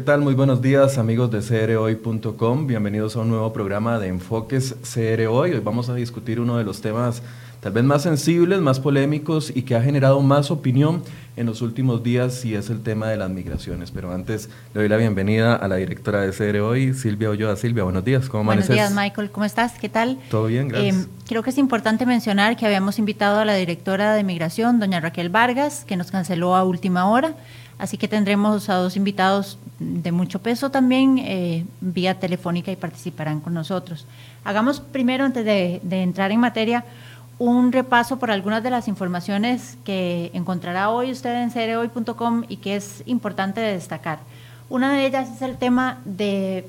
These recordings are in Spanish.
¿Qué tal? Muy buenos días amigos de crhoy.com. Bienvenidos a un nuevo programa de Enfoques CR Hoy. Hoy vamos a discutir uno de los temas tal vez más sensibles, más polémicos y que ha generado más opinión en los últimos días y es el tema de las migraciones. Pero antes le doy la bienvenida a la directora de CR Hoy, Silvia Olloa. Silvia, buenos días. ¿Cómo Buenos días, Michael. ¿Cómo estás? ¿Qué tal? Todo bien, gracias. Eh, creo que es importante mencionar que habíamos invitado a la directora de Migración, doña Raquel Vargas, que nos canceló a última hora. Así que tendremos a dos invitados de mucho peso también eh, vía telefónica y participarán con nosotros. Hagamos primero, antes de, entrar en materia, un repaso por algunas de las informaciones que encontrará hoy usted en cereoy.com y que es importante destacar. Una de ellas es el tema de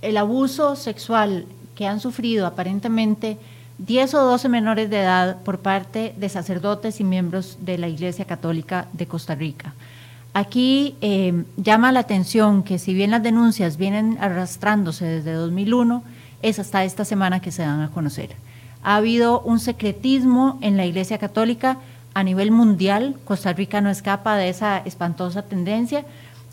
el abuso sexual que han sufrido aparentemente 10 o 12 menores de edad por parte de sacerdotes y miembros de la Iglesia Católica de Costa Rica. Aquí eh, llama la atención que si bien las denuncias vienen arrastrándose desde 2001, es hasta esta semana que se dan a conocer. Ha habido un secretismo en la Iglesia Católica a nivel mundial. Costa Rica no escapa de esa espantosa tendencia.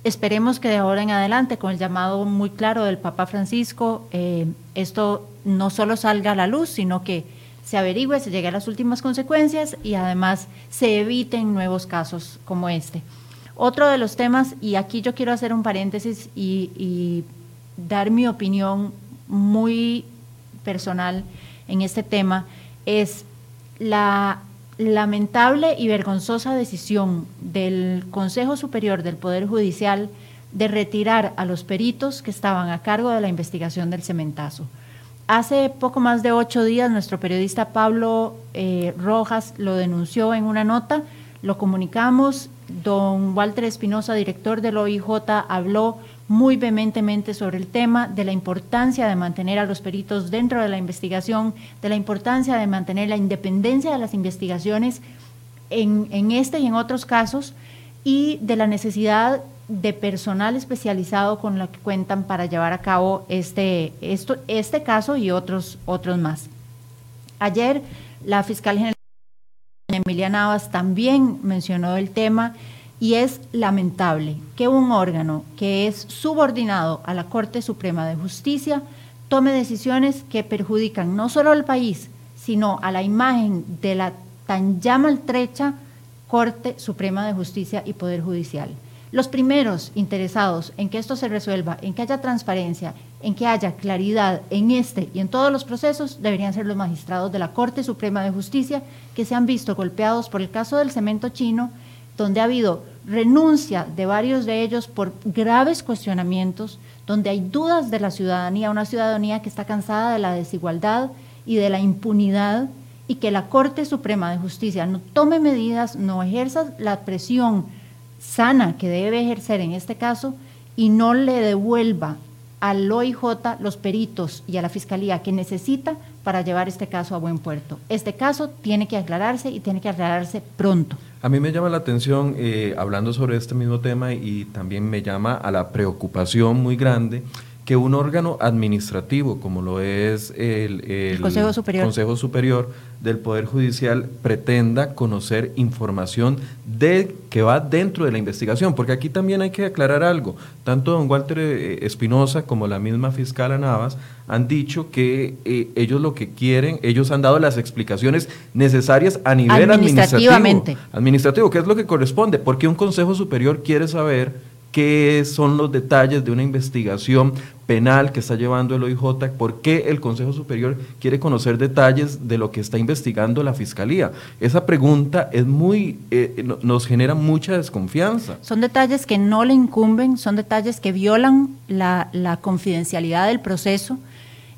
Esperemos que de ahora en adelante, con el llamado muy claro del Papa Francisco, eh, esto no solo salga a la luz, sino que se averigüe, se llegue a las últimas consecuencias y además se eviten nuevos casos como este. Otro de los temas, y aquí yo quiero hacer un paréntesis y, dar mi opinión muy personal en este tema, es la lamentable y vergonzosa decisión del Consejo Superior del Poder Judicial de retirar a los peritos que estaban a cargo de la investigación del cementazo. Hace poco más de ocho días nuestro periodista Pablo eh, Rojas lo denunció en una nota, lo comunicamos Don Walter Espinosa, director del OIJ, habló muy vehementemente sobre el tema de la importancia de mantener a los peritos dentro de la investigación, de la importancia de mantener la independencia de las investigaciones en, este y en otros casos y de la necesidad de personal especializado con lo que cuentan para llevar a cabo este, este caso y otros, otros más. Ayer la fiscal general Emilia Navas también mencionó el tema y es lamentable que un órgano que es subordinado a la Corte Suprema de Justicia tome decisiones que perjudican no solo al país, sino a la imagen de la tan ya maltrecha Corte Suprema de Justicia y Poder Judicial. Los primeros interesados en que esto se resuelva, en que haya transparencia, en que haya claridad en este y en todos los procesos, deberían ser los magistrados de la Corte Suprema de Justicia que se han visto golpeados por el caso del cemento chino, donde ha habido renuncia de varios de ellos por graves cuestionamientos, donde hay dudas de la ciudadanía, una ciudadanía que está cansada de la desigualdad y de la impunidad y que la Corte Suprema de Justicia no tome medidas, no ejerza la presión sana que debe ejercer en este caso y no le devuelva al OIJ los peritos y a la Fiscalía que necesita para llevar este caso a buen puerto. Este caso tiene que aclararse y tiene que aclararse pronto. A mí me llama la atención, eh, hablando sobre este mismo tema, y también me llama a la preocupación muy grande que un órgano administrativo como lo es el, Consejo, Superior. Consejo Superior del Poder Judicial pretenda conocer información de que va dentro de la investigación, porque aquí también hay que aclarar algo. Tanto don Walter eh, Espinosa como la misma fiscal Navas han dicho que eh, ellos lo que quieren, ellos han dado las explicaciones necesarias a nivel administrativo. Administrativo, ¿qué es lo que corresponde? Porque un Consejo Superior quiere saber qué son los detalles de una investigación penal que está llevando el OIJ, por qué el Consejo Superior quiere conocer detalles de lo que está investigando la Fiscalía. Esa pregunta es muy, eh, nos genera mucha desconfianza. Son detalles que no le incumben, son detalles que violan la, confidencialidad del proceso.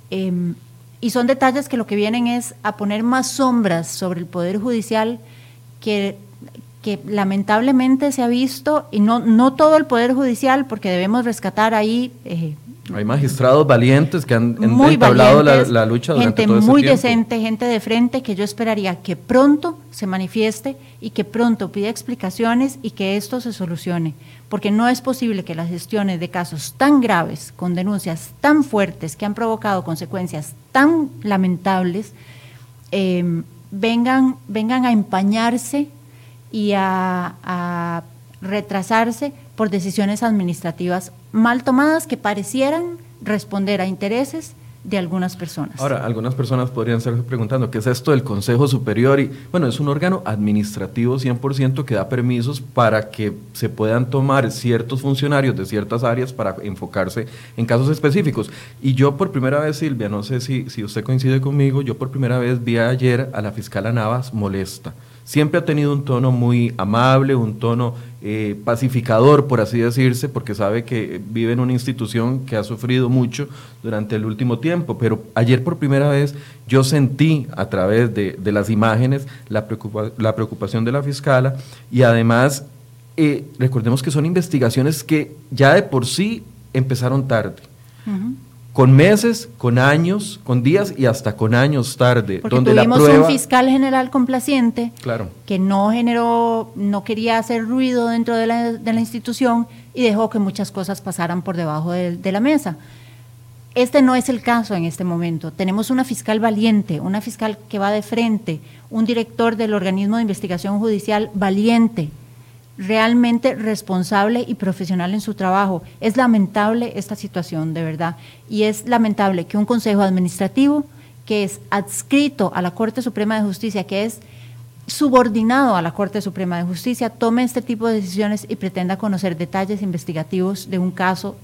Em, y son detalles que lo que vienen es a poner más sombras sobre el Poder Judicial que que lamentablemente se ha visto, y no, no todo el Poder Judicial, porque debemos rescatar ahí... Eh, hay magistrados valientes que han, entablado la, lucha durante Gente muy decente, gente de frente, que yo esperaría que pronto se manifieste y que pronto pida explicaciones y que esto se solucione. Porque no es posible que las gestiones de casos tan graves, con denuncias tan fuertes, que han provocado consecuencias tan lamentables, eh, vengan, vengan a empañarse y a, retrasarse por decisiones administrativas mal tomadas que parecieran responder a intereses de algunas personas. Ahora, algunas personas podrían estarse preguntando, ¿qué es esto del Consejo Superior? Y bueno, es un órgano administrativo 100% que da permisos para que se puedan tomar ciertos funcionarios de ciertas áreas para enfocarse en casos específicos. Y yo por primera vez, Silvia, no sé si, si usted coincide conmigo, yo por primera vez vi ayer a la fiscal Navas molesta siempre ha tenido un tono muy amable, un tono eh, pacificador, por así decirse, porque sabe que vive en una institución que ha sufrido mucho durante el último tiempo. Pero ayer por primera vez yo sentí a través de, las imágenes la, la, preocupación de la fiscala. Y además eh, recordemos que son investigaciones que ya de por sí empezaron tarde con meses, con años, con días y hasta con años tarde. Porque donde tuvimos un fiscal general complaciente claro. que no generó, no quería hacer ruido dentro de la, de la institución y dejó que muchas cosas pasaran por debajo de, de la mesa. Este no es el caso en este momento. Tenemos una fiscal valiente, una fiscal que va de frente, un director del organismo de investigación judicial valiente, realmente responsable y profesional en su trabajo. Es lamentable esta situación, de verdad, y es lamentable que un Consejo Administrativo que es adscrito a la Corte Suprema de Justicia, que es subordinado a la Corte Suprema de Justicia, tome este tipo de decisiones y pretenda conocer detalles investigativos de un caso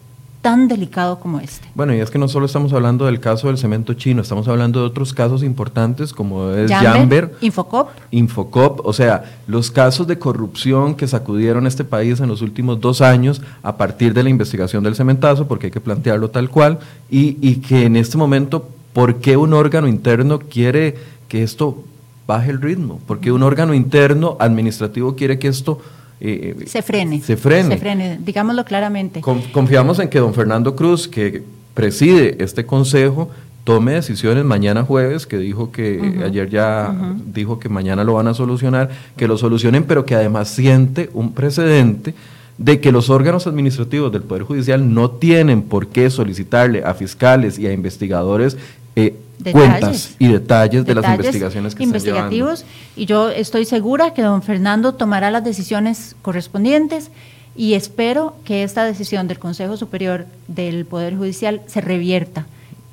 tan delicado como este. Bueno, y es que no solo estamos hablando del caso del cemento chino, estamos hablando de otros casos importantes como es Jamber, Infocop. Infocop, o sea, los casos de corrupción que sacudieron este país en los últimos dos años a partir de la investigación del cementazo, porque hay que plantearlo tal cual, y, y que en este momento, ¿por qué un órgano interno quiere que esto baje el ritmo? ¿Por qué un órgano interno administrativo quiere que esto eh, se frene. Se frene. Se frene, digámoslo claramente. confiamos en que don Fernando Cruz, que preside este consejo, tome decisiones mañana jueves, que dijo que ayer ya dijo que mañana lo van a solucionar, que lo solucionen, pero que además siente un precedente de que los órganos administrativos del Poder Judicial no tienen por qué solicitarle a fiscales y a investigadores eh, cuentas y detalles, de las investigaciones que investigativos. Y yo estoy segura que don Fernando tomará las decisiones correspondientes y espero que esta decisión del Consejo Superior del Poder Judicial se revierta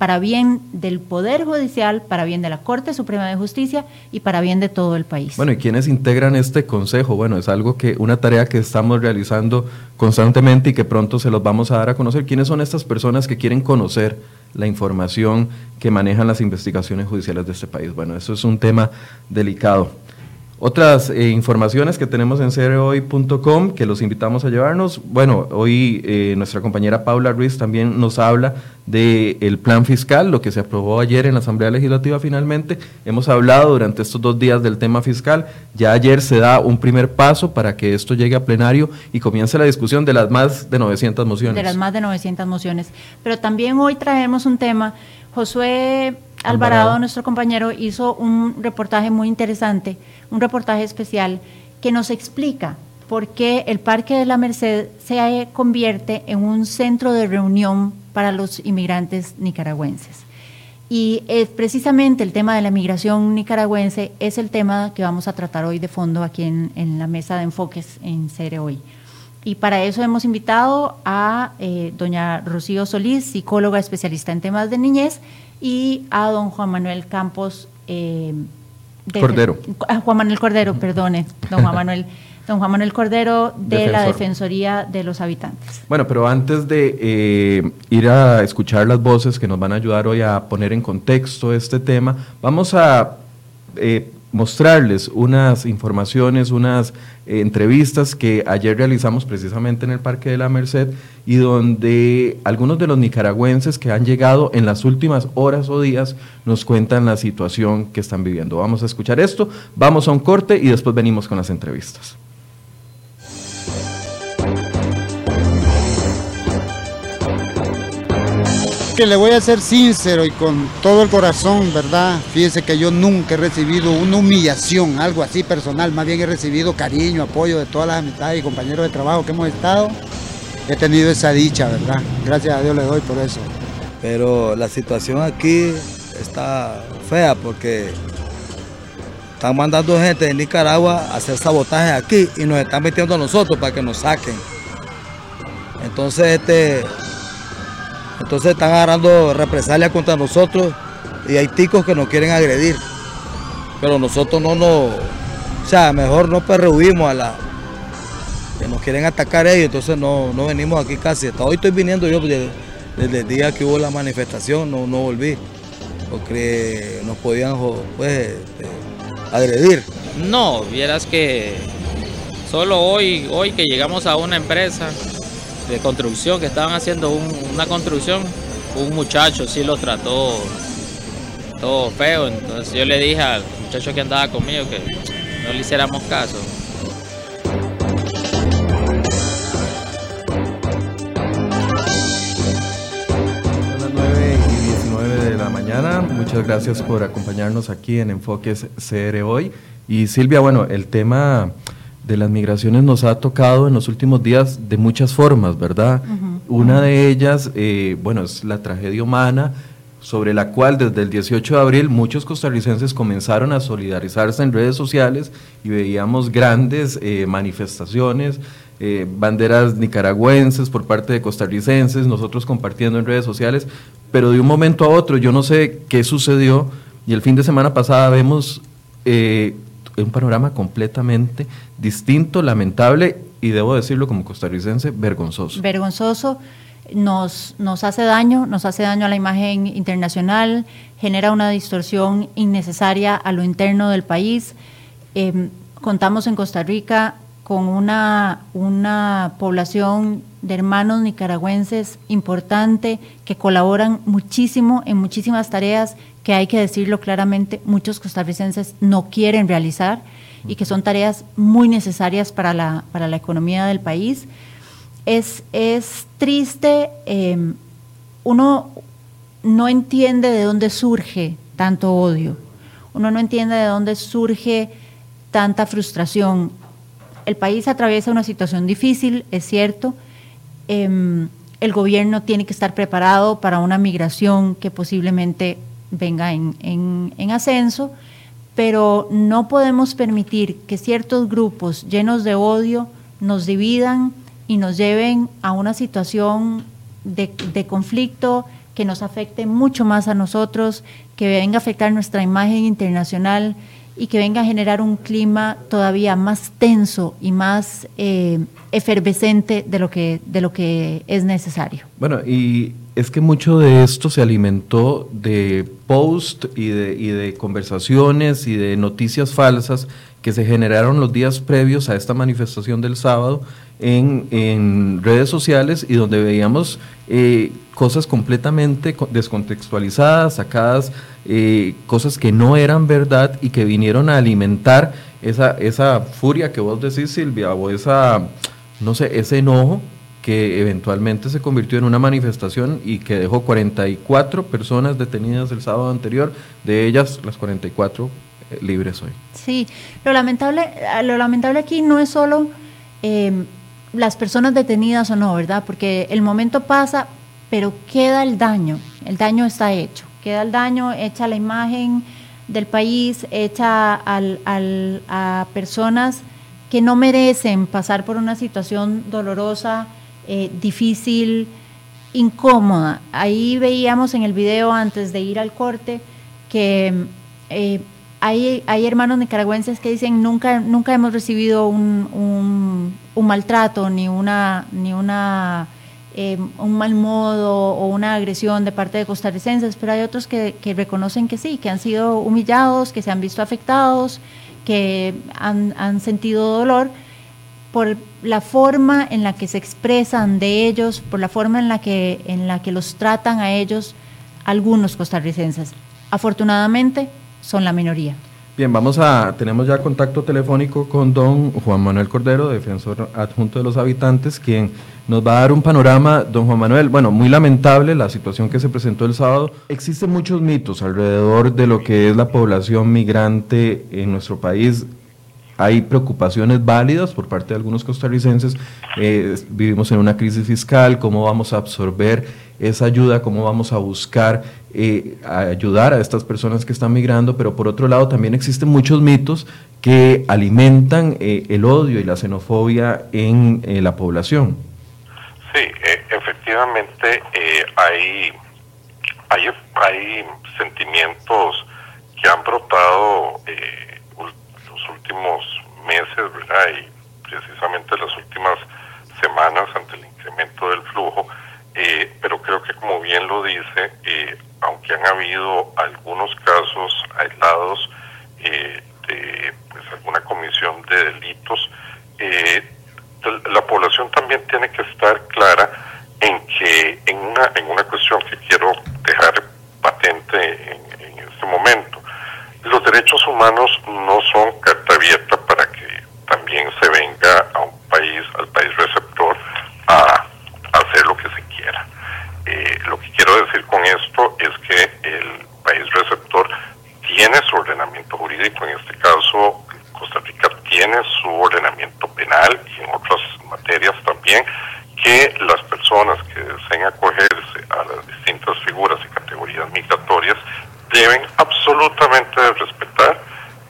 para bien del Poder Judicial, para bien de la Corte Suprema de Justicia y para bien de todo el país. Bueno, ¿y quiénes integran este consejo? Bueno, es algo que, una tarea que estamos realizando constantemente y que pronto se los vamos a dar a conocer. ¿Quiénes son estas personas que quieren conocer la información que manejan las investigaciones judiciales de este país? Bueno, eso es un tema delicado. Otras eh, informaciones que tenemos en cereoy.com que los invitamos a llevarnos. Bueno, hoy eh, nuestra compañera Paula Ruiz también nos habla del plan fiscal, lo que se aprobó ayer en la Asamblea Legislativa finalmente. Hemos hablado durante estos dos días del tema fiscal. Ya ayer se da un primer paso para que esto llegue a plenario y comience la discusión de las más de 900 mociones. De las más de 900 mociones. Pero también hoy traemos un tema. Josué Alvarado, nuestro compañero, hizo un reportaje muy interesante, un reportaje especial que nos explica por qué el Parque de la Merced se convierte en un centro de reunión para los inmigrantes nicaragüenses. Y precisamente el tema de la migración nicaragüense es el tema que vamos a tratar hoy de fondo aquí en, la mesa de enfoques en Cere Hoy. Y para eso hemos invitado a eh, doña Rocío Solís, psicóloga especialista en temas de niñez, y a don Juan Manuel Campos. Eh, Cordero. Juan Manuel Cordero, perdone, don Juan Manuel. Don Juan Manuel Cordero de la Defensoría de los Habitantes. Bueno, pero antes de eh, ir a escuchar las voces que nos van a ayudar hoy a poner en contexto este tema, vamos a eh, mostrarles unas informaciones, unas eh, entrevistas que ayer realizamos precisamente en el Parque de la Merced y donde algunos de los nicaragüenses que han llegado en las últimas horas o días nos cuentan la situación que están viviendo. Vamos a escuchar esto, vamos a un corte y después venimos con las entrevistas. Que le voy a ser sincero y con todo el corazón, ¿verdad? Fíjese que yo nunca he recibido una humillación, algo así personal, más bien he recibido cariño, apoyo de todas las amistades y compañeros de trabajo que hemos estado. He tenido esa dicha, ¿verdad? Gracias a Dios le doy por eso. Pero la situación aquí está fea porque están mandando gente de Nicaragua a hacer sabotaje aquí y nos están metiendo a nosotros para que nos saquen. Entonces, este, entonces están agarrando represalias contra nosotros y hay ticos que nos quieren agredir. Pero nosotros no nos, o sea, mejor no perruimos a la, que nos quieren atacar ellos, entonces no, no venimos aquí casi. Hoy estoy viniendo yo desde, el día que hubo la manifestación, no, no volví, porque nos podían pues, este, agredir. No, vieras que solo hoy, hoy que llegamos a una empresa de construcción, que estaban haciendo una construcción, un muchacho sí lo trató todo feo, entonces yo le dije al muchacho que andaba conmigo que no le hiciéramos caso. Son las 9 y 19 de la mañana. Muchas gracias por acompañarnos aquí en Enfoques CR hoy. Y Silvia, bueno, el tema de las migraciones nos ha tocado en los últimos días de muchas formas, ¿verdad? Una de ellas, eh, bueno, es la tragedia humana, sobre la cual desde el 18 de abril muchos costarricenses comenzaron a solidarizarse en redes sociales y veíamos grandes eh, manifestaciones, eh, banderas nicaragüenses por parte de costarricenses, nosotros compartiendo en redes sociales, pero de un momento a otro yo no sé qué sucedió y el fin de semana pasada vemos un panorama completamente distinto, lamentable y debo decirlo como costarricense, vergonzoso. Vergonzoso, nos, nos hace daño, nos hace daño a la imagen internacional, genera una distorsión innecesaria a lo interno del país. Em, contamos en Costa Rica con una, una población de hermanos nicaragüenses importante que colaboran muchísimo en muchísimas tareas que hay que decirlo claramente, muchos costarricenses no quieren realizar y que son tareas muy necesarias para la, para la economía del país. Es, es triste, em, uno no entiende de dónde surge tanto odio, uno no entiende de dónde surge tanta frustración. El país atraviesa una situación difícil, es cierto. Em, el gobierno tiene que estar preparado para una migración que posiblemente venga en, ascenso, pero no podemos permitir que ciertos grupos llenos de odio nos dividan y nos lleven a una situación de, de, conflicto que nos afecte mucho más a nosotros, que venga a afectar nuestra imagen internacional y que venga a generar un clima todavía más tenso y más eh, efervescente de lo, que, de lo que es necesario. Bueno, y es que mucho de esto se alimentó de post y de, y de conversaciones y de noticias falsas que se generaron los días previos a esta manifestación del sábado en, en redes sociales y donde veíamos eh, cosas completamente descontextualizadas, sacadas, eh, cosas que no eran verdad y que vinieron a alimentar esa, esa furia que vos decís, Silvia, o esa, no sé, ese enojo que eventualmente se convirtió en una manifestación y que dejó 44 personas detenidas el sábado anterior, de ellas las 44 eh, libres hoy. Sí, lo lamentable, lo lamentable aquí no es solo em, las personas detenidas o no, ¿verdad? Porque el momento pasa, pero queda el daño, el daño está hecho, queda el daño, hecha la imagen del país, hecha al, a personas que no merecen pasar por una situación dolorosa, eh, difícil, incómoda. Ahí veíamos en el video antes de ir al corte que eh, hay, hay, hermanos nicaragüenses que dicen nunca, nunca hemos recibido un, un, maltrato, ni una, ni una eh, un mal modo o una agresión de parte de costarricenses, pero hay otros que, que, reconocen que sí, que han sido humillados, que se han visto afectados, que han, han sentido dolor por la forma en la que se expresan de ellos, por la forma en la que, en la que los tratan a ellos algunos costarricenses. Afortunadamente, son la minoría. Bien, vamos a, tenemos ya contacto telefónico con don Juan Manuel Cordero, defensor adjunto de los habitantes, quien nos va a dar un panorama, don Juan Manuel, bueno, muy lamentable la situación que se presentó el sábado. Existen muchos mitos alrededor de lo que es la población migrante en nuestro país hay preocupaciones válidas por parte de algunos costarricenses. Eh, vivimos en una crisis fiscal, cómo vamos a absorber esa ayuda, cómo vamos a buscar eh, ayudar a estas personas que están migrando, pero por otro lado también existen muchos mitos que alimentan eh, el odio y la xenofobia en la población. Sí, eh, efectivamente hay, hay, hay sentimientos que han brotado últimos meses, ¿verdad? Y precisamente las últimas semanas ante el incremento del flujo, pero creo que como bien lo dice, aunque han habido algunos casos aislados de pues, alguna comisión de delitos, la población también tiene que estar clara en que en una, en una cuestión que quiero dejar patente en, este momento, los derechos humanos no son carta abierta para que también se venga a un país, al país receptor, a, hacer lo que se quiera. Eh, lo que quiero decir con esto es que el país receptor tiene su ordenamiento jurídico, en este caso Costa Rica tiene su ordenamiento penal y en otras materias también, que las personas que deseen acogerse a las distintas figuras y categorías migratorias deben absolutamente de respetar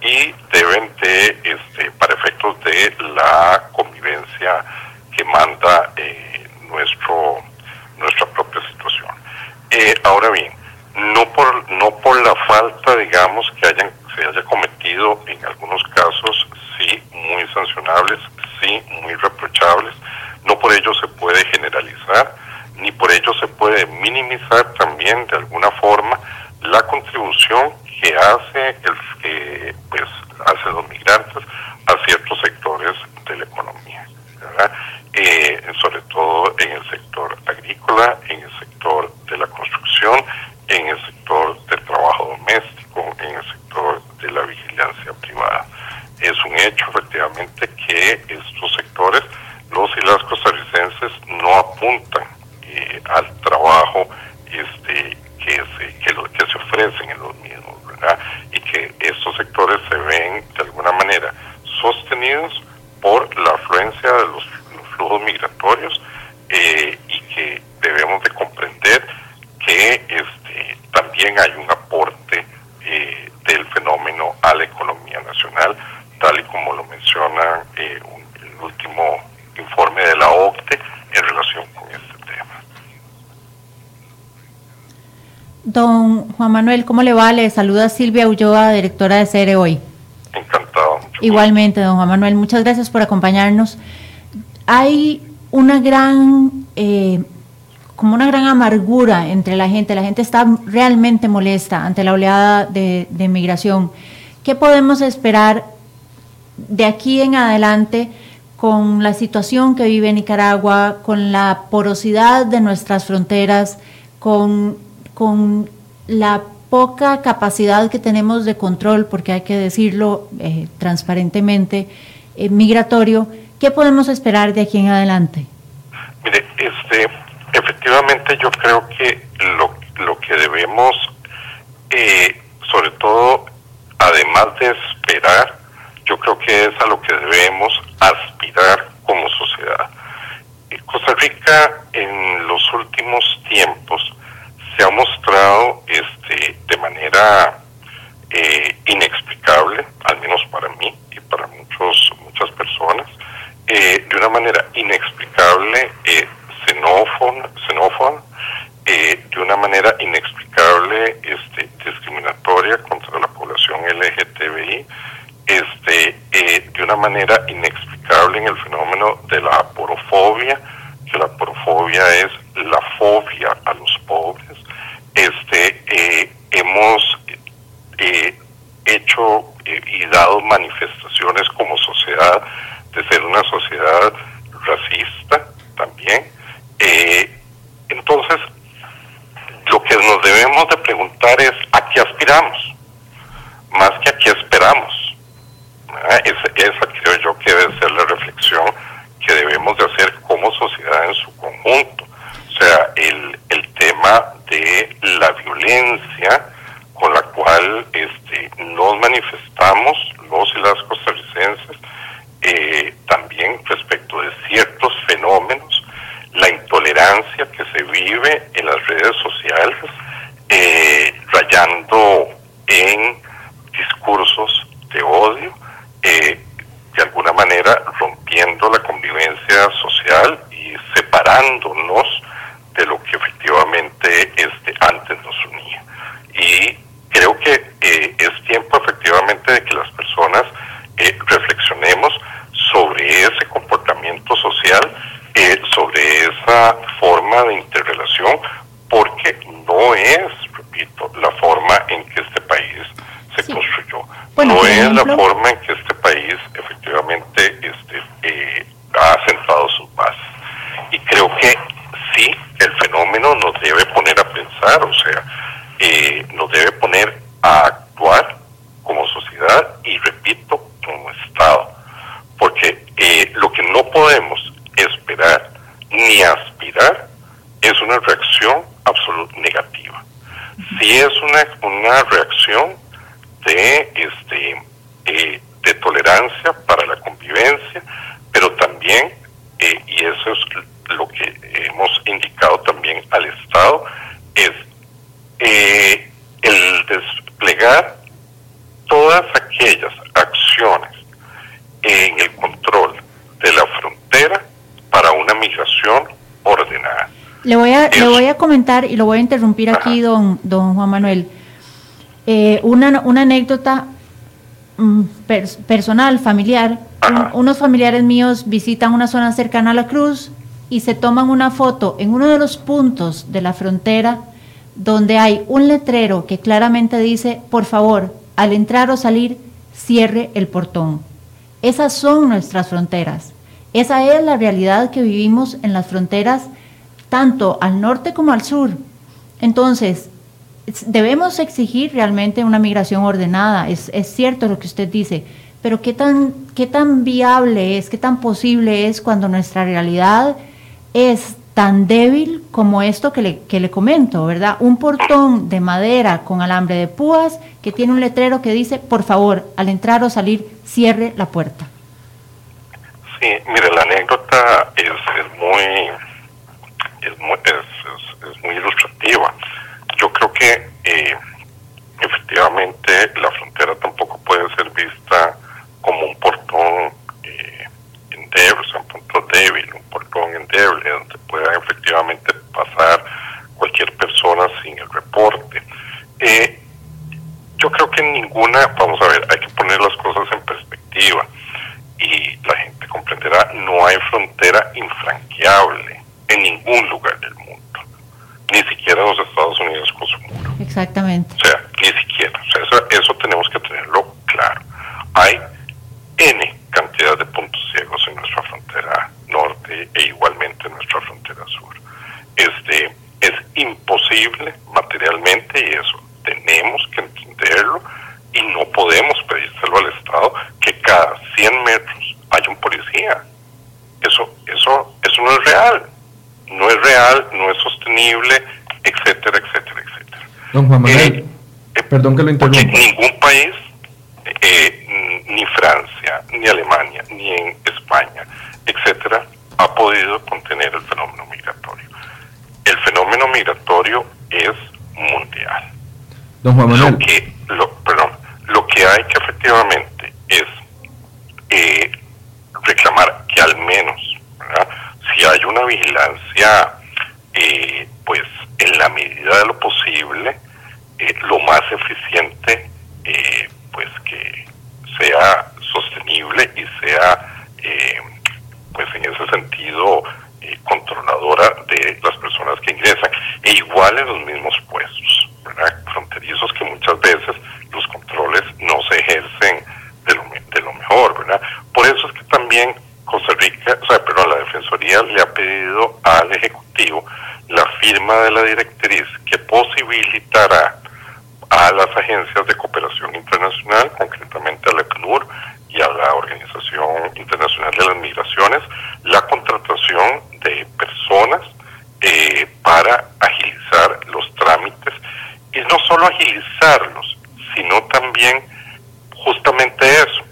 y deben de, este, para efectos de la convivencia que manda eh, nuestro, nuestra propia situación. Eh, ahora bien, no por, no por la falta, digamos, que hayan, se haya cometido en algunos casos, sí, muy sancionables, sí, muy reprochables, no por ello se puede generalizar, ni por ello se puede minimizar también de alguna forma la contribución que hace el que pues hace los migrantes a ciertos sectores de la economía, eh, sobre todo en el sector agrícola, en el sector de la construcción, en el sector del trabajo doméstico, en el sector de la vigilancia privada. Es un hecho efectivamente que estos sectores, los y las costarricenses, no apuntan eh, al trabajo este, que, se, que, lo, que se ofrecen en los mismos, ¿verdad? Y que estos sectores se ven de alguna manera sostenidos por la afluencia de los, flujos migratorios eh, y que debemos de comprender que este, también hay un aporte eh, del fenómeno a la economía nacional, tal y como lo menciona eh, el último informe de la OCTE en relación con este tema. Don Juan Manuel, ¿cómo le va? Le saluda Silvia Ulloa, directora de CERE hoy. Encantado. Igualmente, don Juan Manuel, muchas gracias por acompañarnos. Hay una gran eh, como una gran amargura entre la gente. La gente está realmente molesta ante la oleada de, de migración. ¿Qué podemos esperar de aquí en adelante con la situación que vive Nicaragua, con la porosidad de nuestras fronteras, con, con la poca capacidad que tenemos de control, porque hay que decirlo eh, transparentemente, eh, migratorio? ¿Qué podemos esperar de aquí en adelante? Mire, este, efectivamente yo creo que lo, lo que debemos, eh, sobre todo, además de esperar, yo creo que es a lo que debemos aspirar como sociedad. Eh, Costa Rica en los últimos tiempos se ha mostrado este, de manera eh, inexplicable, al menos para mí y para muchos, muchas personas, de una manera inexplicable xenófoba, eh, de una manera inexplicable, este, discriminatoria contra la población LGTBI, este, eh, de una manera inexplicable en el fenómeno de la aporofobia, que la aporofobia es la fobia a los pobres. Este, eh, hemos hecho y dado manifestaciones como sociedad de ser una sociedad racista también, eh, entonces, lo que nos debemos de preguntar es a qué aspiramos, más que a qué esperamos. esa creo yo que debe ser la reflexión que debemos de hacer como sociedad en su conjunto. O sea, el, el tema de la violencia con la cual este, nos manifestamos los y las costarricenses, eh, también respecto de ciertos fenómenos la intolerancia que se vive en las redes sociales, eh, rayando en discursos de odio, eh, de alguna manera rompiendo la convivencia social y separando separándonos de lo que efectivamente este, antes nos unía. Y creo que eh, es tiempo efectivamente de que las personas eh, reflexionemos sobre ese comportamiento eh, sobre esa forma de interrelación, porque no es, repito, la forma en que este país se construyó. no es la forma en que este país efectivamente este, ha sentado sus bases. Y creo que sí, el fenómeno nos debe poner a pensar, o sea, eh, nos debe poner a actuar como sociedad y, repito, como Estado. Porque eh, lo que no podemos esperar ni aspirar es una reacción absolutamente negativa. Si es una, una reacción de, este, eh, de tolerancia para la convivencia, pero también, y eso es lo que hemos indicado también al Estado es eh, el desplegar todas aquellas acciones en el control de la frontera para una migración ordenada. Le voy a, le voy a comentar y lo voy a interrumpir aquí, don, don Juan Manuel. Eh, una, una anécdota mm, personal, familiar. unos familiares míos visitan una zona cercana a la cruz, y se toman una foto en uno de los puntos de la frontera donde hay un letrero que claramente dice, por favor, al entrar o salir, cierre el portón. Esas son nuestras fronteras. Esa es la realidad que vivimos en las fronteras, tanto al norte como al sur. Entonces, debemos exigir realmente una migración ordenada. Es, es cierto lo que usted dice, pero ¿qué tan, ¿qué tan viable es, qué tan posible es cuando nuestra realidad es tan débil como esto que le, que le comento, ¿verdad? Un portón de madera con alambre de púas que tiene un letrero que dice, por favor, al entrar o salir, cierre la puerta. Sí, mire, la anécdota es, es muy, es muy, es, muy ilustrativa. Yo creo que eh, efectivamente la frontera tampoco puede ser vista como un portón eh, endeble, o un punto débil, portón endeble, donde pueda efectivamente pasar cualquier persona sin el reporte. Eh, yo creo que ninguna, vamos a ver, hay que poner las cosas en perspectiva y la gente comprenderá, no hay frontera infranqueable en ningún lugar del mundo, ni siquiera en los Estados Unidos con su muro. Exactamente. O sea, ni siquiera, o sea, eso, eso tenemos que tenerlo claro. Hay N cantidad de puntos ciegos en nuestra frontera norte e igualmente en nuestra frontera sur. Este, es imposible materialmente y eso tenemos que entenderlo y no podemos pedírselo al Estado que cada 100 metros haya un policía. Eso, eso, eso no es real. No es real, no es sostenible, etcétera, etcétera, etcétera. Don Juan Manuel, eh, eh, perdón que lo interrumpa. ningún país, eh, ni Francia, ni Alemania, ni en España, etcétera, ha podido contener el fenómeno migratorio. El fenómeno migratorio es mundial. Don Juan Manuel. Lo que, lo, perdón, lo que hay que efectivamente es eh, reclamar que al menos, si hay una vigilancia, eh, pues en la medida de lo posible, eh, lo más eficiente, pues que sea sostenible y sea eh, pues en ese sentido eh, controladora de las personas que ingresan. E igual en los mismos puestos fronterizos que muchas veces los controles no se ejercen de lo, de lo mejor verdad por eso es que también Costa Rica o sea perdón la defensoría le ha pedido al ejecutivo la firma de la directriz que posibilitará a las agencias de cooperación internacional, concretamente a la ACNUR y a la Organización Internacional de las Migraciones, la contratación de personas eh, para agilizar los trámites. Y no solo agilizarlos, sino también justamente eso,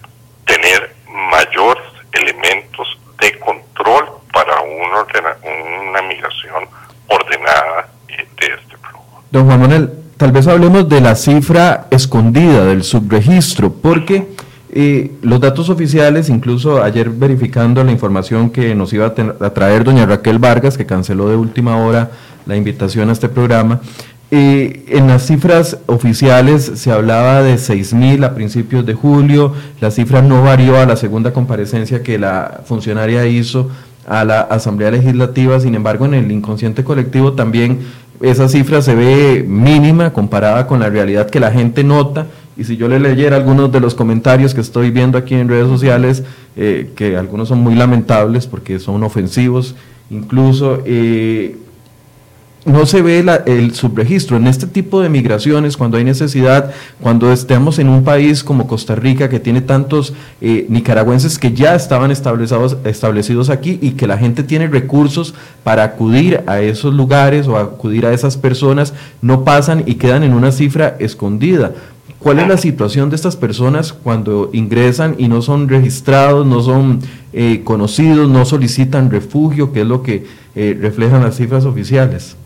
tener mayores elementos de control para una, una migración ordenada eh, de este flujo. Don Juan Manuel, tal vez hablemos de la cifra escondida del subregistro, porque Y los datos oficiales, incluso ayer verificando la información que nos iba a, traer doña Raquel Vargas, que canceló de última hora la invitación a este programa, en las cifras oficiales se hablaba de 6.000 a principios de julio, la cifra no varió a la segunda comparecencia que la funcionaria hizo a la Asamblea Legislativa, sin embargo en el inconsciente colectivo también esa cifra se ve mínima comparada con la realidad que la gente nota. Y si yo le leyera algunos de los comentarios que estoy viendo aquí en redes sociales, eh, que algunos son muy lamentables porque son ofensivos, incluso eh, no se ve el subregistro. En este tipo de migraciones, cuando hay necesidad, cuando estemos en un país como Costa Rica, que tiene tantos eh, nicaragüenses que ya estaban establecidos, establecidos aquí y que la gente tiene recursos para acudir a esos lugares o acudir a esas personas, no pasan y quedan en una cifra escondida. ¿Cuál es la situación de estas personas cuando ingresan y no son registrados, no son eh, conocidos, no solicitan refugio, que es lo que eh, reflejan las cifras oficiales?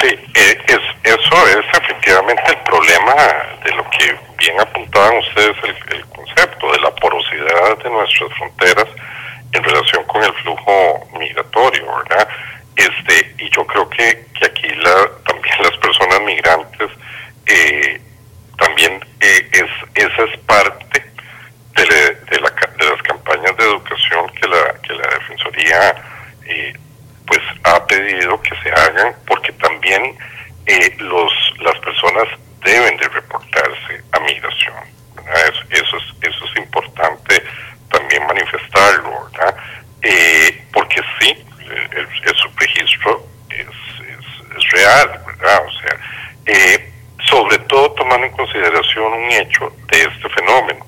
Sí, eh, es, eso es efectivamente de lo que bien apuntaban ustedes, el, concepto de la porosidad de nuestras fronteras en relación con el flujo migratorio, ¿verdad? Este, y yo creo que, que aquí la, también las personas migrantes eh, también eh, es, esa es parte de, la, de, las campañas de educación que la, que la Defensoría eh, pues ha pedido que se hagan porque también los las personas deben de reportarse a migración eso, eso, es, eso es importante también manifestarlo ¿verdad? Eh, porque sí el, el subregistro es, es, es real ¿verdad? o sea eh, sobre todo tomando en consideración un hecho de este fenómeno,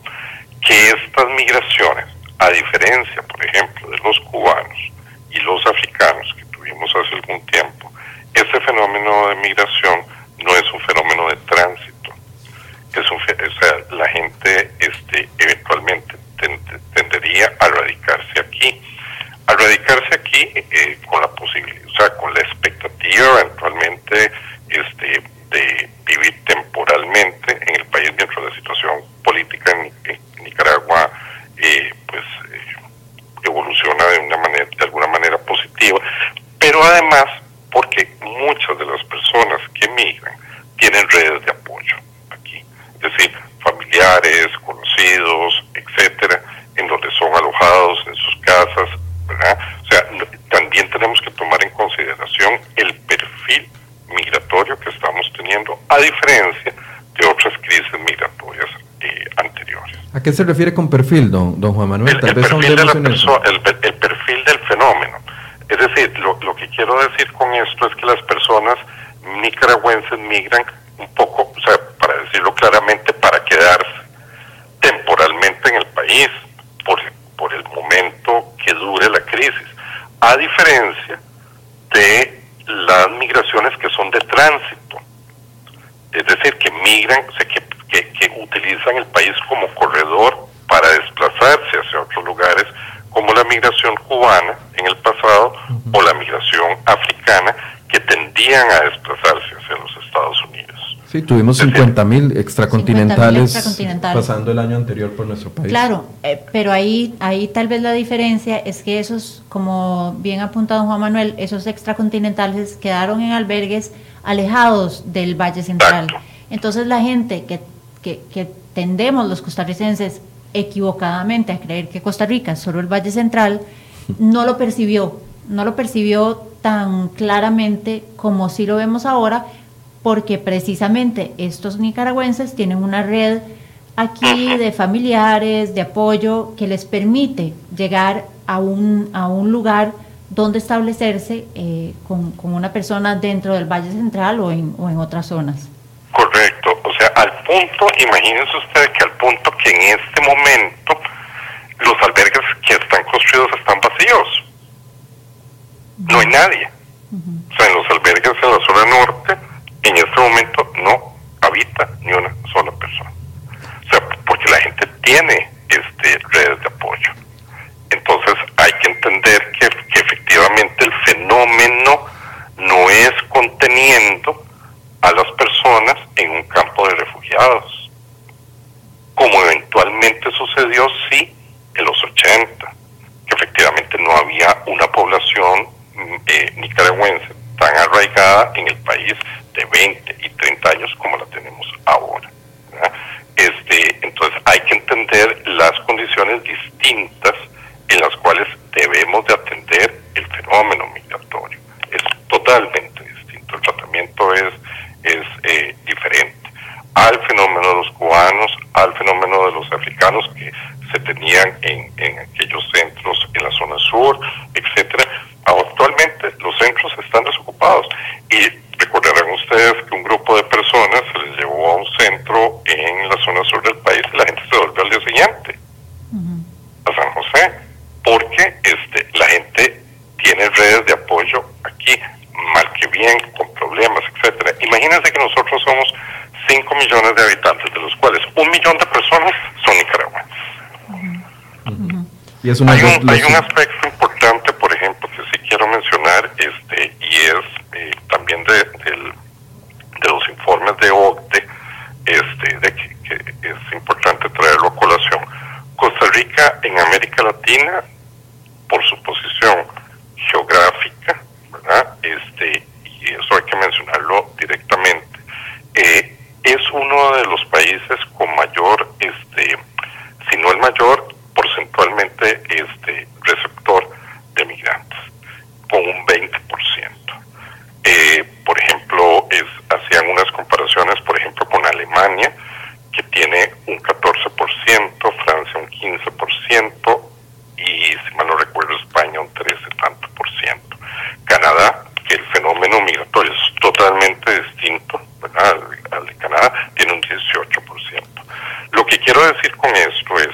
que estas migraciones, a diferencia, por ejemplo, de los cubanos y los africanos que tuvimos hace algún tiempo, este fenómeno de migración no es un fenómeno de tránsito, es un, o sea, la gente este, eventualmente tendería a radicarse aquí. Al radicarse aquí, eh, con la posibilidad, o sea, con la expectativa eventualmente este, de vivir temporalmente en el país mientras la situación política en, Nicaragua eh, pues eh, evoluciona de una manera de alguna manera positiva pero además porque muchas de las personas que emigran tienen redes de apoyo aquí es decir familiares conocidos etcétera en donde son alojados en sus casas ¿verdad? o sea también tenemos que tomar en consideración el perfil migratorio que estamos teniendo, a diferencia de otras crisis migratorias eh, anteriores. ¿A qué se refiere con perfil, don, don Juan Manuel? El, vez perfil de la el, el, perfil del fenómeno. Es decir, lo, lo que quiero decir con esto es que las personas nicaragüenses migran un poco, o sea, para decirlo claramente, para quedarse temporalmente en el país por, por el momento que dure la crisis, a diferencia de las migraciones que son de tránsito, es decir, que migran, o sea, que, que, utilizan el país como corredor para desplazarse hacia otros lugares, como la migración cubana en el pasado o la migración africana, que tendían a desplazarse hacia los Estados Unidos. Sí, tuvimos 50.000 mil extracontinentales, pasando el año anterior por nuestro país. Claro, eh, pero ahí, ahí tal vez la diferencia es que esos, como bien apuntado Juan Manuel, esos extracontinentales quedaron en albergues alejados del Valle Central. Entonces la gente que, que, que tendemos los costarricenses equivocadamente a creer que Costa Rica es solo el Valle Central, no lo percibió, no lo percibió tan claramente como si lo vemos ahora, porque precisamente estos nicaragüenses tienen una red aquí de familiares, de apoyo, que les permite llegar a un, a un lugar donde establecerse eh, con, con, una persona dentro del Valle Central o en, o en otras zonas. Correcto, sea, al punto, imagínense ustedes que al punto que en este momento los albergues que están construidos están vacíos. No hay nadie. O sea, en los albergues en la zona norte en este momento no habita ni una sola persona. O sea, porque la gente tiene este, redes de apoyo. Entonces hay que entender que, que efectivamente el fenómeno no es conteniendo a las personas en un campo de refugiados, como, país de 20 y 30 años como la tenemos ahora. Este, entonces hay que entender las condiciones distintas en las cuales debemos de atender el fenómeno migratorio. Es totalmente distinto, el tratamiento es, es eh, diferente al fenómeno de los cubanos, al fenómeno de los africanos que se tenían en, en aquellos centros en la zona sur, etcétera. Actualmente los centros están desocupados y recordarán ustedes que un grupo de personas se les llevó a un centro en la zona sur del país y la gente se volvió al día siguiente a San José porque este la gente tiene redes de apoyo aquí mal que bien con problemas etcétera imagínense que nosotros somos 5 millones de habitantes de los cuales un millón de personas son nicaragüenses y es una hay, un, aspecto importante, por ejemplo, que sí quiero mencionar, este, y es eh, también de, del, de los informes de OCDE, este, de que, que, es importante traerlo a colación. Costa Rica en América Latina, por su posición geográfica, ¿verdad? Este, y eso hay que mencionarlo directamente, eh, es uno de los países con mayor, este, si no el mayor, porcentualmente este receptor de migrantes, con un 20%. Eh, por ejemplo, es, hacían unas comparaciones, por ejemplo, con Alemania, que tiene un 14%, Francia un 15%, y si mal no recuerdo, España un 13 tanto por ciento. Canadá, que el fenómeno migratorio es totalmente distinto ¿verdad? al de Canadá, tiene un 18%. Lo que quiero decir con esto es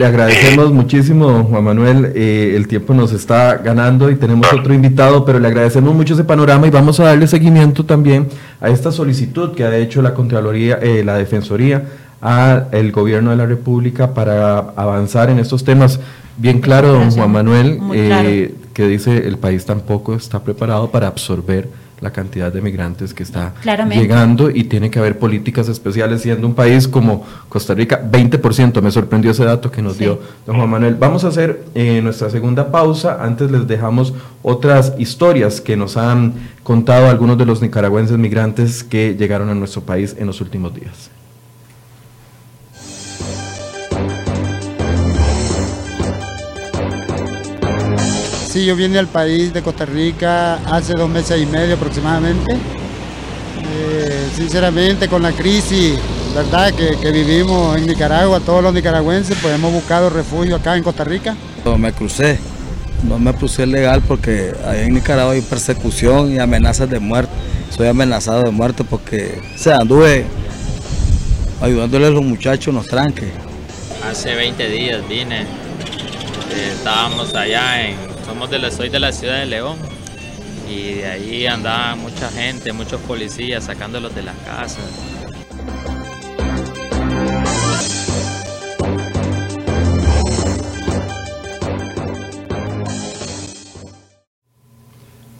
le agradecemos muchísimo, Juan Manuel. Eh, el tiempo nos está ganando y tenemos otro invitado, pero le agradecemos mucho ese panorama y vamos a darle seguimiento también a esta solicitud que ha hecho la Contraloría, eh, la Defensoría al gobierno de la República para avanzar en estos temas. Bien claro, don Juan Manuel, eh, claro. que dice el país tampoco está preparado para absorber la cantidad de migrantes que está Claramente. llegando y tiene que haber políticas especiales, siendo un país como Costa Rica, 20%, me sorprendió ese dato que nos sí. dio don Juan Manuel. Vamos a hacer eh, nuestra segunda pausa, antes les dejamos otras historias que nos han contado algunos de los nicaragüenses migrantes que llegaron a nuestro país en los últimos días. Sí, yo vine al país de Costa Rica hace dos meses y medio aproximadamente. Eh, sinceramente, con la crisis verdad que, que, vivimos en Nicaragua, todos los nicaragüenses, pues hemos buscado refugio acá en Costa Rica. No me crucé, no me crucé legal porque ahí en Nicaragua hay persecución y amenazas de muerte. Soy amenazado de muerte porque, o sea, anduve ayudándole a los muchachos en los tranques. Hace 20 días vine, eh, estábamos allá en de la, soy de la ciudad de León y de ahí andaba mucha gente, muchos policías sacándolos de las casas.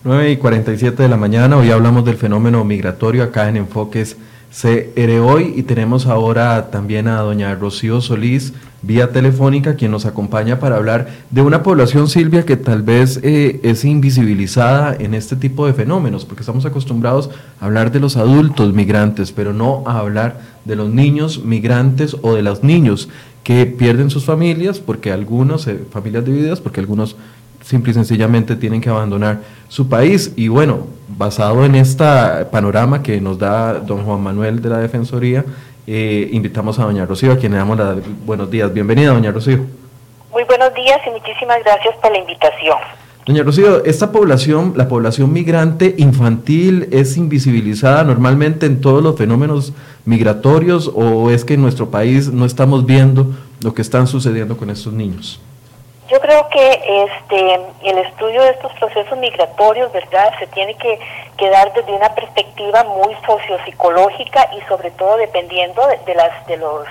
9 y 47 de la mañana, hoy hablamos del fenómeno migratorio acá en Enfoques CR hoy y tenemos ahora también a doña Rocío Solís vía telefónica quien nos acompaña para hablar de una población Silvia que tal vez eh, es invisibilizada en este tipo de fenómenos porque estamos acostumbrados a hablar de los adultos migrantes pero no a hablar de los niños migrantes o de los niños que pierden sus familias porque algunos, eh, familias divididas porque algunos simple y sencillamente tienen que abandonar su país. Y bueno, basado en este panorama que nos da don Juan Manuel de la Defensoría, eh, invitamos a doña Rocío, a quien le damos los buenos días. Bienvenida, doña Rocío. Muy buenos días y muchísimas gracias por la invitación. Doña Rocío, ¿esta población, la población migrante infantil, es invisibilizada normalmente en todos los fenómenos migratorios o es que en nuestro país no estamos viendo lo que están sucediendo con estos niños? Yo creo que este el estudio de estos procesos migratorios, ¿verdad? Se tiene que, dar desde una perspectiva muy sociopsicológica y sobre todo dependiendo de, las de los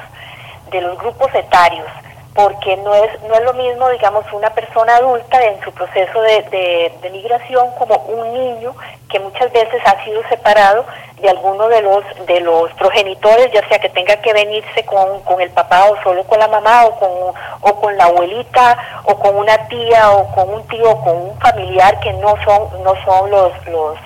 de los grupos etarios porque no es, no es lo mismo, digamos, una persona adulta en su proceso de, de, migración como un niño que muchas veces ha sido separado de alguno de los, de los progenitores, ya sea que tenga que venirse con, con el papá o solo con la mamá o con, o con la abuelita o con una tía o con un tío o con un familiar que no son, no son los, los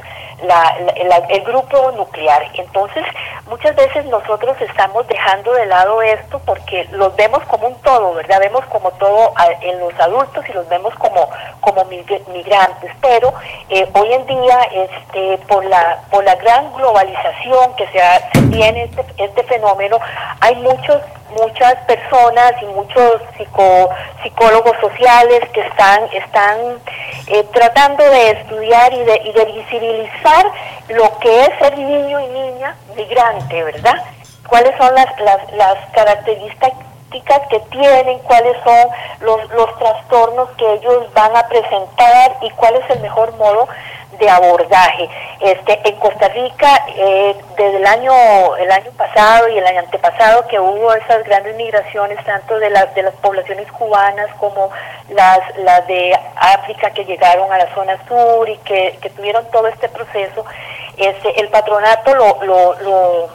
el grupo nuclear. Entonces, muchas veces nosotros estamos dejando de lado esto porque los vemos como un todo, ¿verdad? Vemos como todo en los adultos y los vemos como, como migrantes. Pero eh, hoy en día, este, por, la, por la gran globalización que se, se tiene este, este fenómeno, hay muchos muchas personas y muchos psico, psicólogos sociales que están, están eh, tratando de estudiar y de, y de visibilizar lo que es ser niño y niña migrante, ¿verdad? ¿Cuáles son las, las, las características que tienen, cuáles son los, los trastornos que ellos van a presentar y cuál es el mejor modo de abordaje. Este, en Costa Rica, eh, desde el año, el año pasado y el año antepasado que hubo esas grandes migraciones, tanto de las, de las poblaciones cubanas como las, las de África que llegaron a la zona sur y que, que tuvieron todo este proceso, este, el patronato lo, lo, lo,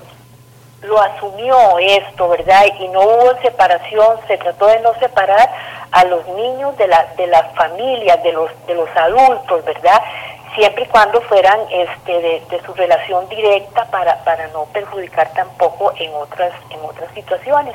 lo asumió esto, ¿verdad? Y no hubo separación, se trató de no separar a los niños de, la, de las familias, de los, de los adultos, ¿verdad? Siempre y cuando fueran este, de, su relación directa para, para no perjudicar tampoco en otras, en otras situaciones.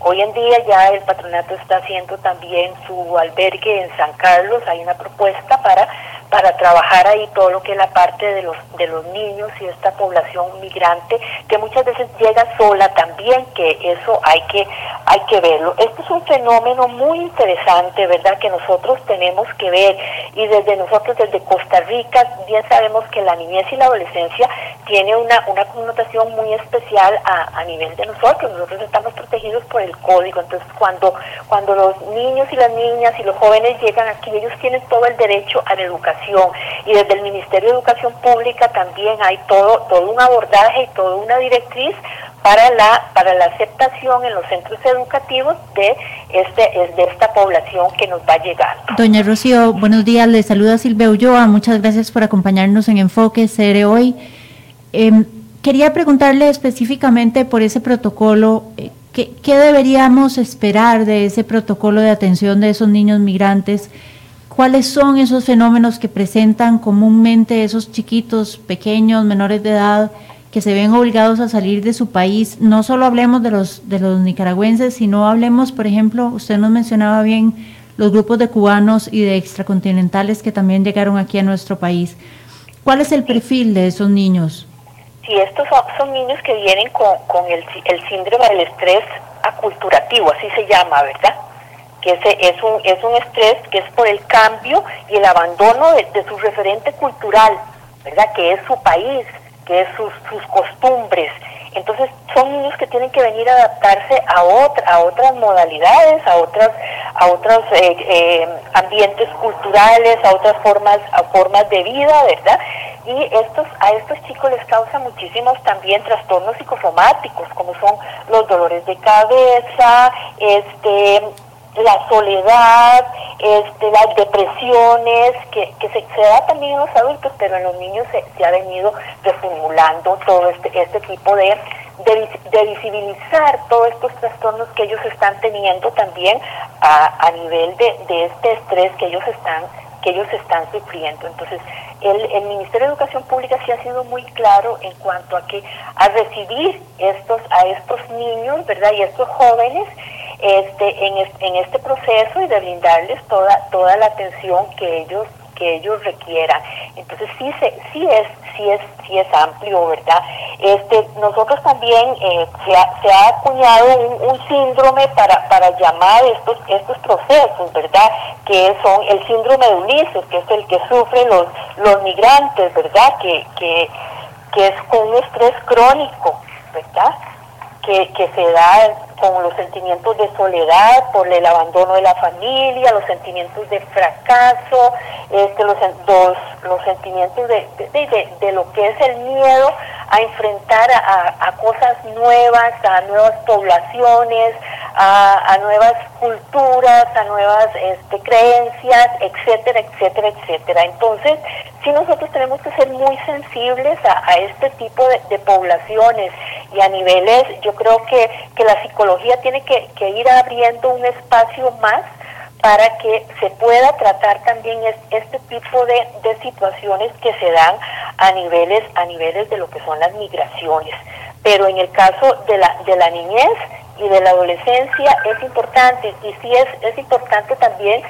Hoy en día ya el patronato está haciendo también su albergue en San Carlos, hay una propuesta para para trabajar ahí todo lo que es la parte de los de los niños y esta población migrante que muchas veces llega sola también que eso hay que hay que verlo. Esto es un fenómeno muy interesante verdad que nosotros tenemos que ver. Y desde nosotros desde Costa Rica bien sabemos que la niñez y la adolescencia tiene una una connotación muy especial a, a nivel de nosotros. Nosotros estamos protegidos por el código. Entonces cuando cuando los niños y las niñas y los jóvenes llegan aquí ellos tienen todo el derecho a la educación. Y desde el Ministerio de Educación Pública también hay todo, todo un abordaje y toda una directriz para la, para la aceptación en los centros educativos de, este, de esta población que nos va a llegar. Doña Rocío, buenos días, le saluda Silvia Ulloa, muchas gracias por acompañarnos en Enfoque CR hoy. Em, quería preguntarle específicamente por ese protocolo, eh, ¿qué, ¿qué deberíamos esperar de ese protocolo de atención de esos niños migrantes? cuáles son esos fenómenos que presentan comúnmente esos chiquitos, pequeños, menores de edad, que se ven obligados a salir de su país. No solo hablemos de los, de los nicaragüenses, sino hablemos, por ejemplo, usted nos mencionaba bien los grupos de cubanos y de extracontinentales que también llegaron aquí a nuestro país. ¿Cuál es el perfil de esos niños? Sí, estos son, niños que vienen con, con el, síndrome del estrés aculturativo, así se llama, ¿verdad? que ese es un, es un estrés que es por el cambio y el abandono de, su referente cultural, ¿verdad? Que es su país, que es sus, sus costumbres. Entonces son niños que tienen que venir a adaptarse a, otra, a otras modalidades, a otras, a otros eh, eh, ambientes culturales, a otras formas, a formas de vida, ¿verdad? Y estos, a estos chicos les causa muchísimos también trastornos psicosomáticos, como son los dolores de cabeza, este, la soledad, este, las depresiones, que, que se, da también en los adultos, pero en los niños se, se ha venido reformulando todo este, este tipo de, de, visibilizar todos estos trastornos que ellos están teniendo también a, a nivel de, de este estrés que ellos están que ellos están sufriendo. Entonces, el, el, Ministerio de Educación Pública sí ha sido muy claro en cuanto a que a recibir estos a estos niños, ¿verdad? Y estos jóvenes este, en, en este proceso y de brindarles toda, toda la atención que ellos que ellos requieran. Entonces sí se, sí es, sí es, sí es amplio, ¿verdad? Este, nosotros también eh, se, ha, acuñado un, un, síndrome para, para llamar estos, estos procesos, ¿verdad? Que son el síndrome de Ulises, que es el que sufren los, los migrantes, ¿verdad? Que, que, que es con un estrés crónico, ¿verdad? Que, que se da con los sentimientos de soledad por el abandono de la familia, los sentimientos de fracaso, este, los, los, los sentimientos de, de, de, de, lo que es el miedo a enfrentar a, cosas nuevas, a nuevas poblaciones, a, a, nuevas culturas, a nuevas este, creencias, etcétera, etcétera, etcétera. Entonces, sí nosotros tenemos que ser muy sensibles a, este tipo de, poblaciones y a niveles, yo creo que, que la psicología tiene que ir abriendo un espacio más para que se pueda tratar también es, este tipo de, de, situaciones que se dan a niveles a niveles de lo que son las migraciones pero en el caso de la de la niñez y de la adolescencia es importante y sí es es importante también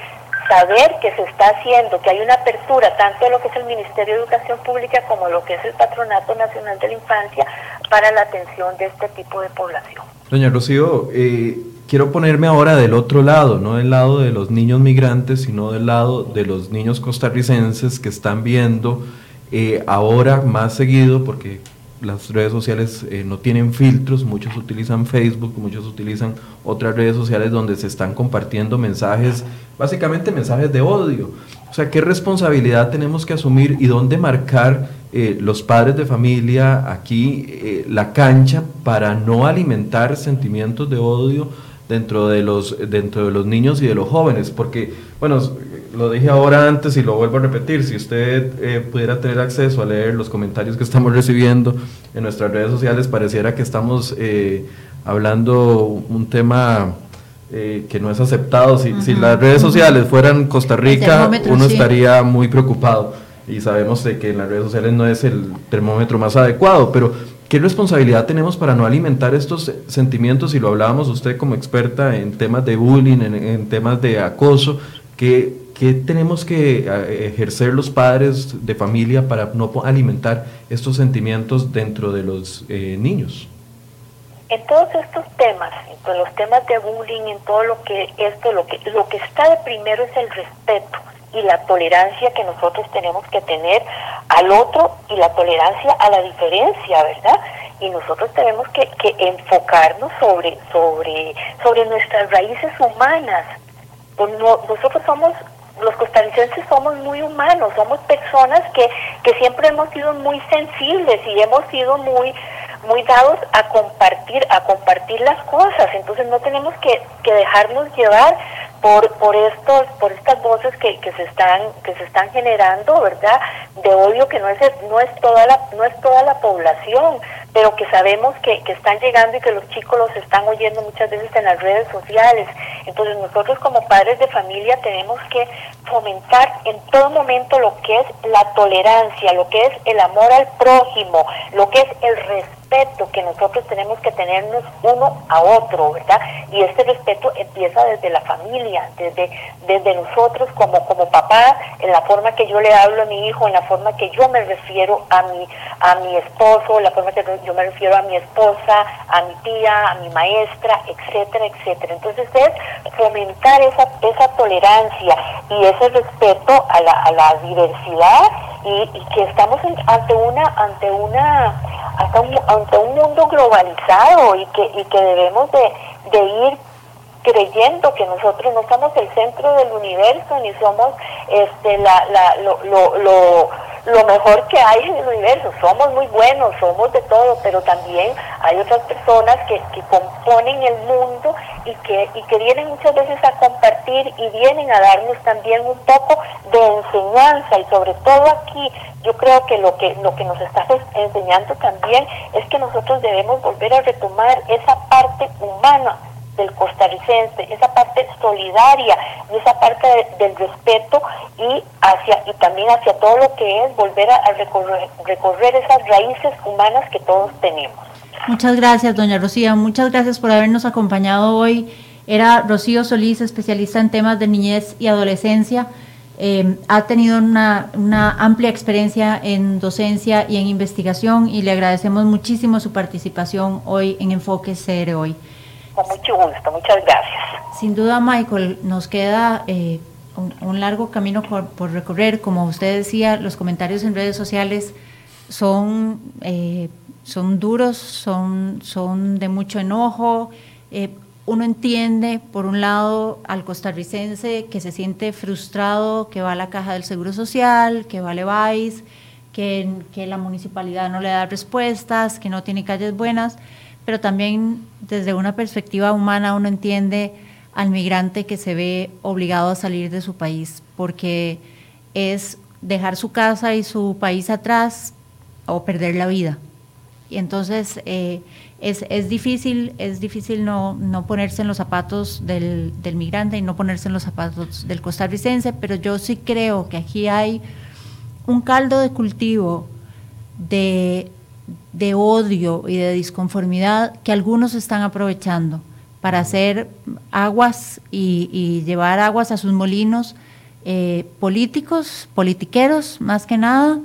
saber que se está haciendo, que hay una apertura tanto de lo que es el Ministerio de Educación Pública como lo que es el Patronato Nacional de la Infancia para la atención de este tipo de población. Doña Rocío, eh, quiero ponerme ahora del otro lado, no del lado de los niños migrantes, sino del lado de los niños costarricenses que están viendo eh, ahora más seguido, porque las redes sociales eh, no tienen filtros, muchos utilizan Facebook, muchos utilizan otras redes sociales donde se están compartiendo mensajes, básicamente mensajes de odio. O sea, ¿qué responsabilidad tenemos que asumir y dónde marcar eh, los padres de familia aquí eh, la cancha para no alimentar sentimientos de odio dentro de los dentro de los niños y de los jóvenes? Porque, bueno, lo dije ahora antes y lo vuelvo a repetir, si usted eh, pudiera tener acceso a leer los comentarios que estamos recibiendo en nuestras redes sociales, pareciera que estamos eh, hablando un tema eh, que no es aceptado. Si, si, las redes sociales fueran Costa Rica, uno sí. estaría muy preocupado. Y sabemos de que en las redes sociales no es el termómetro más adecuado, pero ¿qué responsabilidad tenemos para no alimentar estos sentimientos? Y lo hablábamos usted como experta en temas de bullying, en, temas de acoso, que ¿Qué tenemos que eh, ejercer los padres de familia para no alimentar estos sentimientos dentro de los eh, niños? En todos estos temas, en los temas de bullying, en todo lo que esto, lo que lo que está de primero es el respeto y la tolerancia que nosotros tenemos que tener al otro y la tolerancia a la diferencia, ¿verdad? Y nosotros tenemos que, que enfocarnos sobre sobre sobre nuestras raíces humanas. Pues no, nosotros somos los costarricenses somos muy humanos, somos personas que, que siempre hemos sido muy sensibles y hemos sido muy muy dados a compartir, a compartir las cosas, entonces no tenemos que, que dejarnos llevar por, por estos, por estas voces que, que se están, que se están generando, ¿verdad? De odio que no es no es toda la, no es toda la población, pero que sabemos que, que están llegando y que los chicos los están oyendo muchas veces en las redes sociales. Entonces nosotros como padres de familia tenemos que fomentar en todo momento lo que es la tolerancia, lo que es el amor al prójimo, lo que es el respeto que nosotros tenemos que tenernos uno a otro, ¿verdad? Y este respeto empieza desde la familia, desde, desde nosotros como, como papá, en la forma que yo le hablo a mi hijo, en la forma que yo me refiero a mi, a mi esposo, la forma que yo me refiero a mi esposa, a mi tía, a mi maestra, etcétera, etcétera. Entonces es fomentar esa, esa tolerancia y ese respeto a la, a la diversidad y, que estamos ante una, ante una, ante un, ante un mundo globalizado y que, y que debemos de, de ir creyendo que nosotros no somos el centro del universo ni somos este la, la lo, lo, lo lo mejor que hay en el universo. Somos muy buenos, somos de todo, pero también hay otras personas que, que componen el mundo y que, y que vienen muchas veces a compartir y vienen a darnos también un poco de enseñanza y sobre todo aquí yo creo que lo que lo que nos está enseñando también es que nosotros debemos volver a retomar esa parte humana del costarricense, esa parte solidaria y esa parte del respeto y hacia y también hacia todo lo que es volver a, recorrer, recorrer esas raíces humanas que todos tenemos. Muchas gracias, doña Rocío. Muchas gracias por habernos acompañado hoy. Era Rocío Solís, especialista en temas de niñez y adolescencia. Eh, ha tenido una, una, amplia experiencia en docencia y en investigación y le agradecemos muchísimo su participación hoy en Enfoque CR Hoy. Con mucho gusto, muchas gracias. Sin duda, Michael, nos queda eh, un, largo camino por, recorrer. Como usted decía, los comentarios en redes sociales son, eh, son duros, son, son de mucho enojo. Eh, uno entiende, por un lado, al costarricense que se siente frustrado, que va a la caja del Seguro Social, que va a Levi's, que, que la municipalidad no le da respuestas, que no tiene calles buenas pero también desde una perspectiva humana uno entiende al migrante que se ve obligado a salir de su país, porque es dejar su casa y su país atrás o perder la vida. Y entonces eh, es, es, difícil, es difícil no, no ponerse en los zapatos del, del, migrante y no ponerse en los zapatos del costarricense, pero yo sí creo que aquí hay un caldo de cultivo de de odio y de disconformidad que algunos están aprovechando para hacer aguas y, llevar aguas a sus molinos eh, políticos, politiqueros más que nada,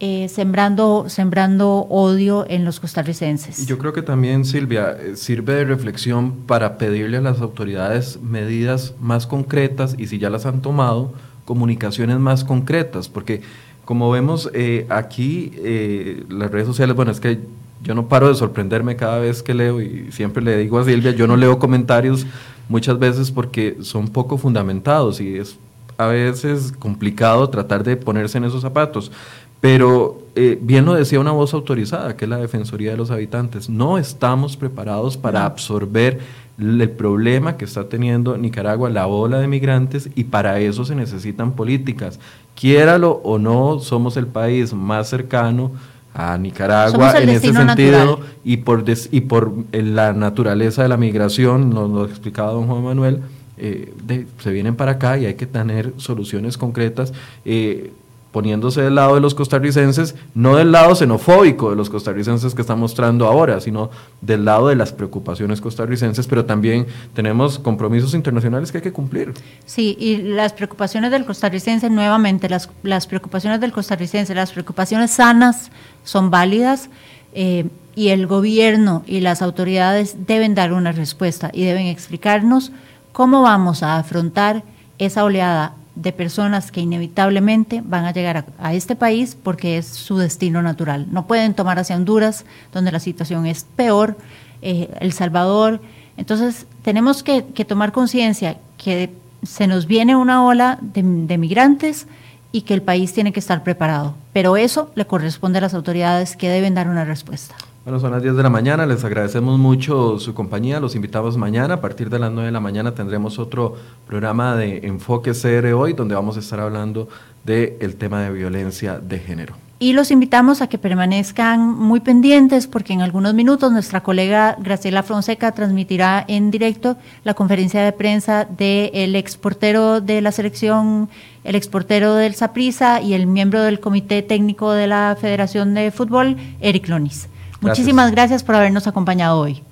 eh, sembrando, sembrando odio en los costarricenses. Yo creo que también, Silvia, eh, sirve de reflexión para pedirle a las autoridades medidas más concretas y si ya las han tomado, comunicaciones más concretas, porque como vemos eh, aquí, eh, las redes sociales, bueno, es que yo no paro de sorprenderme cada vez que leo y siempre le digo a Silvia, yo no leo comentarios muchas veces porque son poco fundamentados y es a veces complicado tratar de ponerse en esos zapatos. Pero eh, bien lo decía una voz autorizada, que es la Defensoría de los Habitantes, no estamos preparados para absorber el problema que está teniendo Nicaragua, la ola de migrantes, y para eso se necesitan políticas. Quiéralo o no, somos el país más cercano a Nicaragua en ese sentido y por, y por la naturaleza de la migración, nos lo explicaba don Juan Manuel, eh, se vienen para acá y hay que tener soluciones concretas. Eh, poniéndose del lado de los costarricenses, no del lado xenofóbico de los costarricenses que está mostrando ahora, sino del lado de las preocupaciones costarricenses, pero también tenemos compromisos internacionales que hay que cumplir. Sí, y las preocupaciones del costarricense, nuevamente, las, las preocupaciones del costarricense, las preocupaciones sanas son válidas. Eh, y el gobierno y las autoridades deben dar una respuesta y deben explicarnos cómo vamos a afrontar esa oleada de personas que inevitablemente van a llegar a, este país porque es su destino natural. No pueden tomar hacia Honduras, donde la situación es peor, eh, El Salvador. Entonces, tenemos que, tomar conciencia que se nos viene una ola de, de migrantes y que el país tiene que estar preparado. Pero eso le corresponde a las autoridades que deben dar una respuesta. Bueno, son las 10 de la mañana, les agradecemos mucho su compañía, los invitamos mañana, a partir de las 9 de la mañana tendremos otro programa de Enfoque CR hoy, donde vamos a estar hablando del tema de violencia de género. Y los invitamos a que permanezcan muy pendientes porque en algunos minutos nuestra colega Graciela Fonseca transmitirá en directo la conferencia de prensa del exportero de la selección, el exportero del Saprisa y el miembro del comité técnico de la Federación de Fútbol, Eric Lonis. Muchísimas gracias por habernos acompañado hoy.